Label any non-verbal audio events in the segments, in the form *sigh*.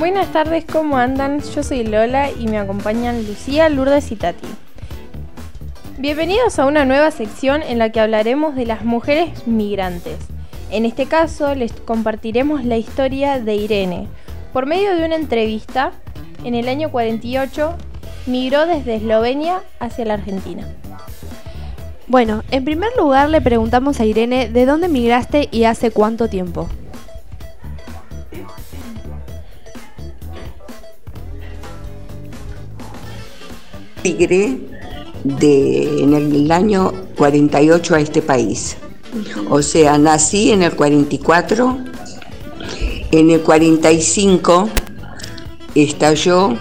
Buenas tardes, ¿cómo andan? Yo soy Lola y me acompañan Lucía, Lourdes y Tati. Bienvenidos a una nueva sección en la que hablaremos de las mujeres migrantes. En este caso les compartiremos la historia de Irene. Por medio de una entrevista, en el año 48 migró desde Eslovenia hacia la Argentina. Bueno, en primer lugar le preguntamos a Irene de dónde migraste y hace cuánto tiempo. Migré de, en el año 48 a este país. O sea, nací en el 44, en el 45 estalló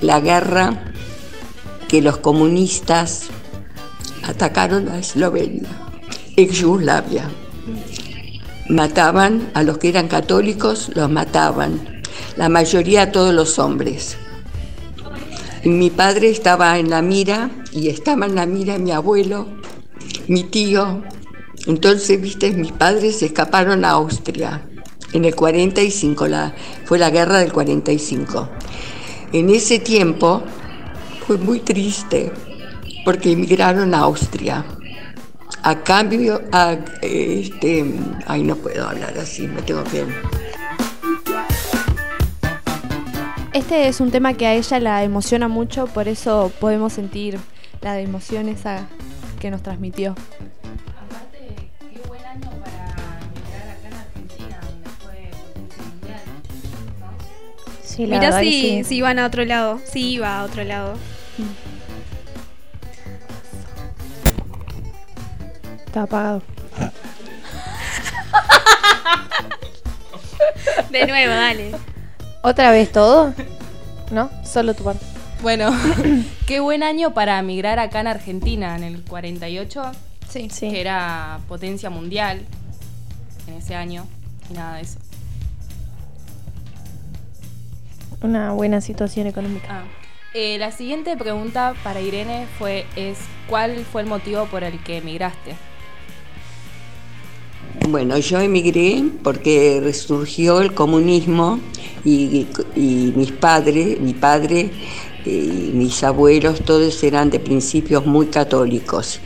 la guerra que los comunistas atacaron a Eslovenia, ex Yugoslavia. Mataban a los que eran católicos, los mataban. La mayoría todos los hombres. Mi padre estaba en la mira y estaba en la mira mi abuelo, mi tío. Entonces, viste, mis padres se escaparon a Austria en el 45, la, fue la guerra del 45. En ese tiempo fue muy triste porque emigraron a Austria. A cambio, a, este, ay, no puedo hablar así, me tengo que... Este es un tema que a ella la emociona mucho, por eso podemos sentir la emoción esa que nos transmitió. Aparte, qué buen año para migrar acá en Argentina, donde fue potencia mundial, ¿no? Sí, la Mirá si, sí. si iban a otro lado. Sí, iba a otro lado. Está apagado. *laughs* De nuevo, dale. ¿Otra vez todo? ¿No? Solo tu parte. Bueno, *coughs* *coughs* qué buen año para migrar acá en Argentina, en el 48, Sí. Sí. que era potencia mundial en ese año, y nada de eso. Una buena situación económica. Ah, eh, la siguiente pregunta para Irene fue, es, ¿cuál fue el motivo por el que emigraste? Bueno, yo emigré porque resurgió el comunismo y, mis padres, mi padre y mis abuelos, todos eran de principios muy católicos.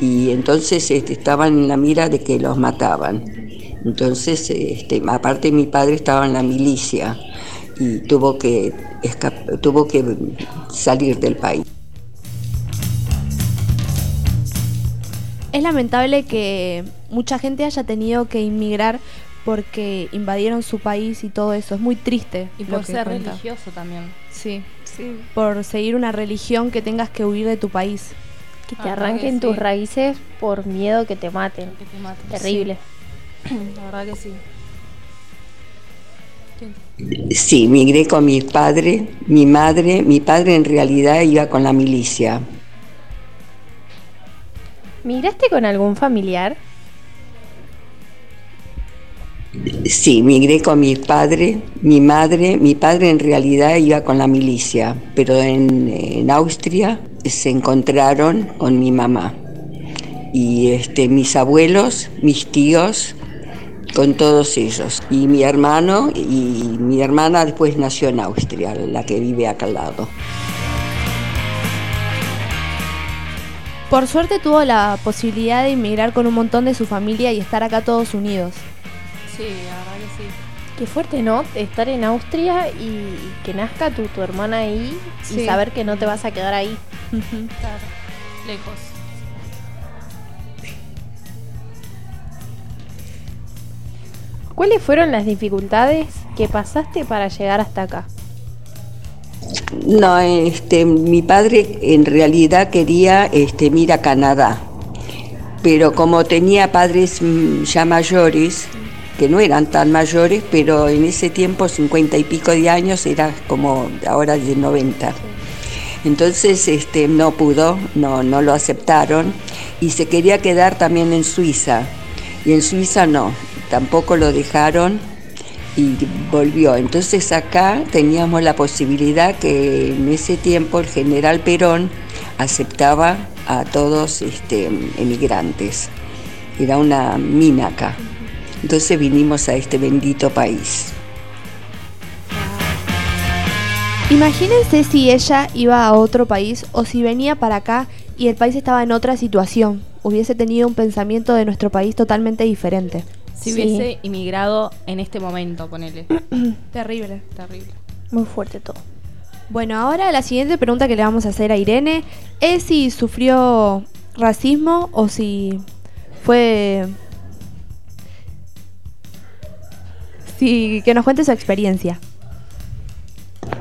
Y entonces este, estaban en la mira de que los mataban. Entonces, este, aparte mi padre estaba en la milicia y tuvo que, tuvo que salir del país. Es lamentable que mucha gente haya tenido que inmigrar porque invadieron su país y todo eso. Es muy triste. Y por ser cuenta. religioso también. Sí. Sí. Por seguir una religión que tengas que huir de tu país. Que te Ah, arranquen que tus sí. raíces por miedo que te maten. Que te maten. Terrible. Sí, *clears throat* la verdad que sí. Sí, migré con mi padre, mi madre. Mi padre en realidad iba con la milicia. ¿Migraste con algún familiar? Sí, migré con mi padre, mi madre. Mi padre en realidad iba con la milicia, pero en, en Austria se encontraron con mi mamá. Y este, mis abuelos, mis tíos, con todos ellos. Y mi hermano y mi hermana después nació en Austria, la que vive acá al lado. Por suerte tuvo la posibilidad de inmigrar con un montón de su familia y estar acá todos unidos. Sí, la verdad que sí. Qué fuerte, ¿no? Estar en Austria y, y que nazca tu, tu hermana ahí y saber que no te vas a quedar ahí. *laughs* Claro. Lejos. ¿Cuáles fueron las dificultades que pasaste para llegar hasta acá? No, este, mi padre en realidad quería este, ir a Canadá, pero como tenía padres mm, ya mayores, que no eran tan mayores, pero en ese tiempo, cincuenta y pico de años, era como ahora de 90. Entonces este, no pudo, no, no lo aceptaron y se quería quedar también en Suiza. Y en Suiza no, tampoco lo dejaron y volvió. Entonces acá teníamos la posibilidad que en ese tiempo el general Perón aceptaba a todos este, emigrantes. Era una mina acá. Entonces vinimos a este bendito país. Imagínense si ella iba a otro país o si venía para acá y el país estaba en otra situación. Hubiese tenido un pensamiento de nuestro país totalmente diferente. Si Sí. hubiese inmigrado en este momento, ponele. *clears throat* Terrible. Terrible. Muy fuerte todo. Bueno, ahora la siguiente pregunta que le vamos a hacer a Irene es si sufrió racismo o si fue... Si, que nos cuente su experiencia.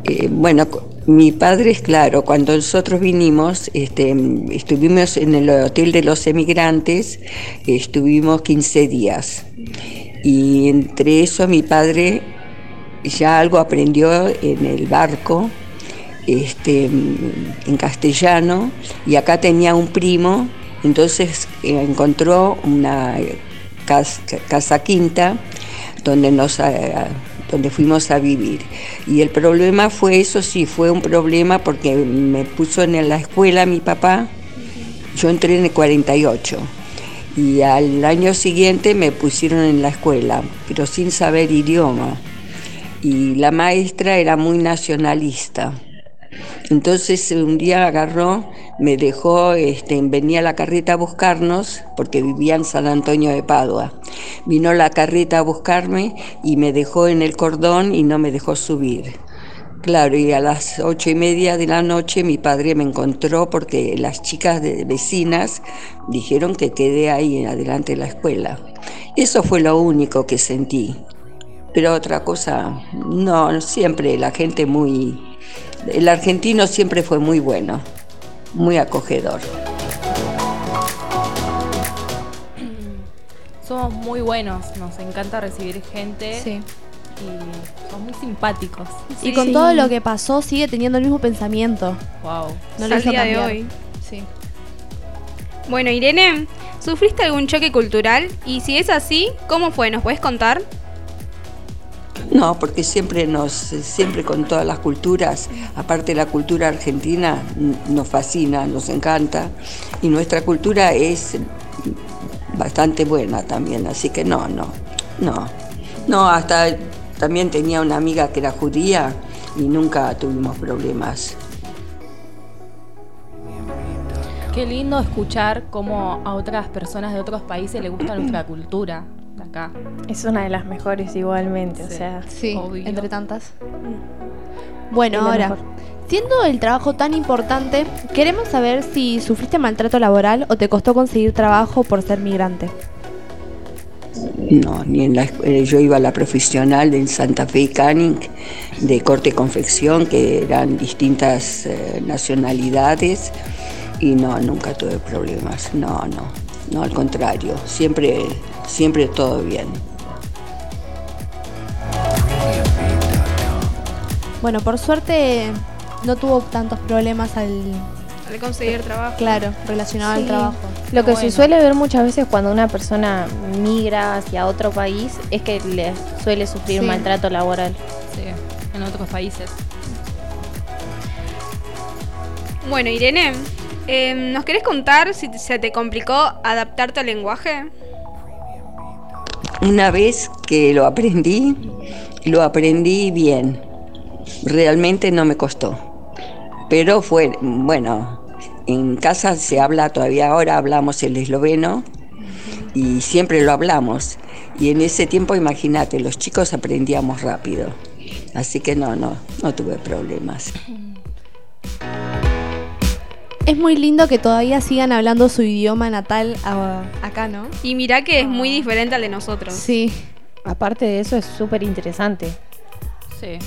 Eh, bueno, mi padre es claro, cuando nosotros vinimos, este, estuvimos en el Hotel de los Emigrantes, estuvimos 15 días. Y entre eso mi padre ya algo aprendió en el barco, este, en castellano, y acá tenía un primo, entonces eh, encontró una cas- casa quinta donde nos eh, donde fuimos a vivir. Y el problema fue, eso sí, fue un problema porque me puso en la escuela mi papá, yo entré en el 48 y al año siguiente me pusieron en la escuela, pero sin saber idioma. Y la maestra era muy nacionalista. Entonces un día agarró, me dejó, este, venía la carreta a buscarnos, porque vivía en San Antonio de Padua. Vino la carreta a buscarme y me dejó en el cordón y no me dejó subir. Claro, y a las ocho y media de la noche mi padre me encontró porque las chicas de vecinas dijeron que quedé ahí en adelante de la escuela. Eso fue lo único que sentí. Pero otra cosa, no, siempre la gente muy... El argentino siempre fue muy bueno, muy acogedor. Somos muy buenos, nos encanta recibir gente y somos muy simpáticos. Y con todo lo que pasó sigue teniendo el mismo pensamiento. Wow. No hizo día de hoy. Sí. Bueno, Irene, ¿sufriste algún choque cultural? Y si es así, ¿cómo fue? ¿Nos puedes contar? No, porque siempre nos, siempre con todas las culturas, aparte la cultura argentina nos fascina, nos encanta, y nuestra cultura es bastante buena también, así que no, no, no, no, hasta también tenía una amiga que era judía y nunca tuvimos problemas. Qué lindo escuchar cómo a otras personas de otros países les gusta nuestra cultura acá. Es una de las mejores igualmente, o sea, Sí, Obvio. entre tantas. Bueno, Es la ahora, mejor. siendo el trabajo tan importante, queremos saber si sufriste maltrato laboral o te costó conseguir trabajo por ser migrante. No, ni en la eh, yo iba a la profesional en Santa Fe y Canning de corte y confección, que eran distintas eh, nacionalidades, y no, nunca tuve problemas. No, no, no, al contrario, siempre, siempre todo bien. Bueno, por suerte no tuvo tantos problemas al, Al conseguir trabajo. claro, relacionado al trabajo. Lo que Bueno. se suele ver muchas veces cuando una persona migra hacia otro país es que le suele sufrir Sí. maltrato laboral. Sí, en otros países. Bueno, Irene, eh, ¿nos querés contar si se te complicó adaptarte al lenguaje? Una vez que lo aprendí, lo aprendí bien. Realmente no me costó. Pero fue, bueno, en casa se habla todavía ahora, hablamos el esloveno y siempre lo hablamos. Y en ese tiempo, imagínate, los chicos aprendíamos rápido. Así que no, no, no tuve problemas. Es muy lindo que todavía sigan hablando su idioma natal a- acá, ¿no? Y mirá que es muy diferente al de nosotros. Sí. Aparte de eso es súper interesante. Sí.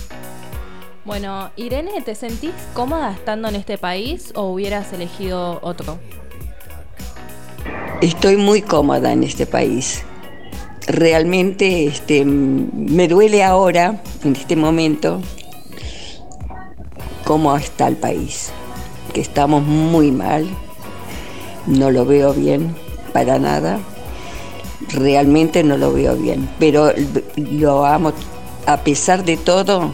Bueno, Irene, ¿te sentís cómoda estando en este país o hubieras elegido otro? Estoy muy cómoda en este país. Realmente este, me duele ahora, en este momento, cómo está el país. Que estamos muy mal, no lo veo bien para nada. Realmente no lo veo bien. Pero lo amo, a pesar de todo,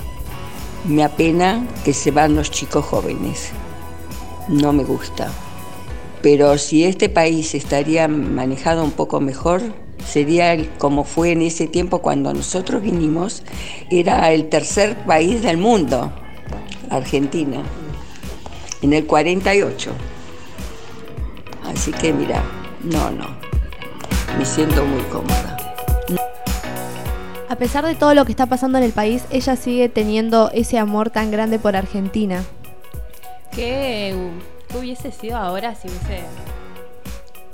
me apena que se van los chicos jóvenes. No me gusta. Pero si este país estaría manejado un poco mejor, sería como fue en ese tiempo cuando nosotros vinimos, era el tercer país del mundo. Argentina, en el 48. Así que mira, no, no, me siento muy cómoda. A pesar de todo lo que está pasando en el país, ella sigue teniendo ese amor tan grande por Argentina. ¿Qué, qué hubiese sido ahora si hubiese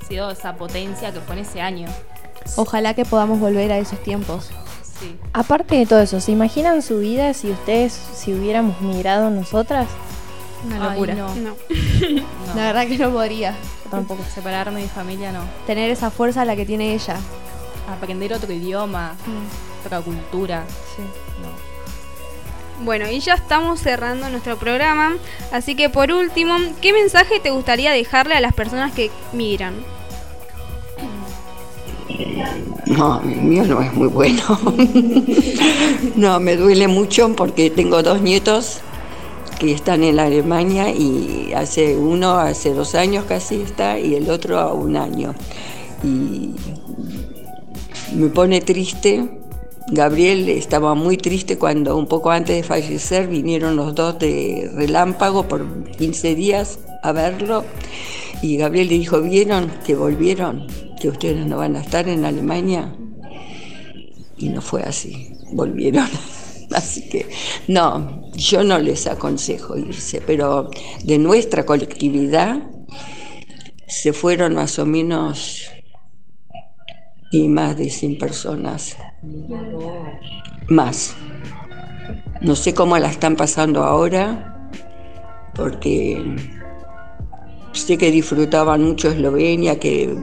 sido esa potencia que fue en ese año? Ojalá que podamos volver a esos tiempos. Sí. Aparte de todo eso, ¿se imaginan su vida si ustedes, si hubiéramos migrado nosotras? Una Ay, locura. no. No. No, *laughs* La verdad que no podría tampoco separarme de mi familia, no. tener esa fuerza la que tiene ella. Aprender otro idioma, otra cultura. Sí. No. Bueno, y ya estamos cerrando nuestro programa, así que por último, ¿qué mensaje te gustaría dejarle a las personas que migran? No, el mío no es muy bueno. *laughs* no, me duele mucho porque tengo dos nietos que están en Alemania y hace uno, hace dos años casi está, y el otro a un año. Y me pone triste. Gabriel estaba muy triste cuando un poco antes de fallecer vinieron los dos de relámpago por 15 días a verlo. Y Gabriel le dijo, ¿vieron que volvieron? ¿Que ustedes no van a estar en Alemania? Y no fue así, volvieron. Así que no, yo no les aconsejo irse, pero de nuestra colectividad se fueron más o menos y más de 100 personas. Más. No sé cómo la están pasando ahora, porque sé que disfrutaban mucho Eslovenia, que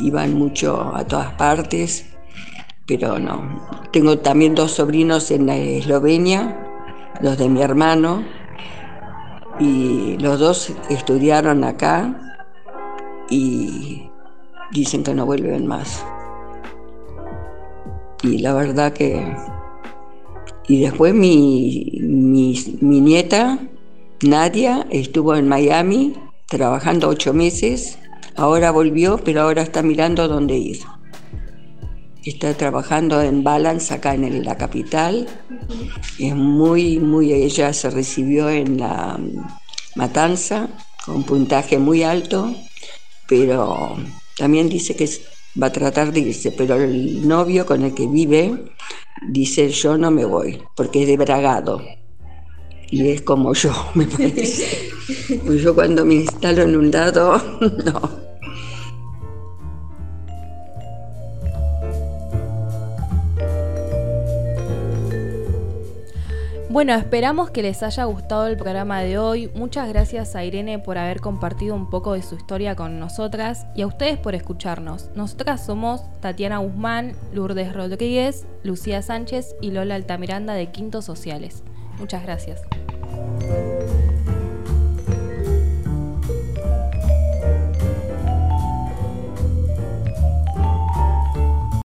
iban mucho a todas partes, pero no. Tengo también dos sobrinos en Eslovenia, los de mi hermano, y los dos estudiaron acá y dicen que no vuelven más. Y la verdad que... Y después mi, mi, mi nieta, Nadia, estuvo en Miami trabajando ocho meses, ahora volvió, pero ahora está mirando dónde ir. Está trabajando en Balance acá en la capital. Es muy, muy, ella se recibió en la Matanza con puntaje muy alto, pero también dice que va a tratar de irse, pero el novio con el que vive dice yo no me voy, porque es de Bragado. Y es como yo, *laughs* me parece. Pues yo cuando me instalo en un lado, *laughs* no. Bueno, esperamos que les haya gustado el programa de hoy. Muchas gracias a Irene por haber compartido un poco de su historia con nosotras y a ustedes por escucharnos. Nosotras somos Tatiana Guzmán, Lourdes Rodríguez, Lucía Sánchez y Lola Altamiranda de Quintos Sociales. Muchas gracias.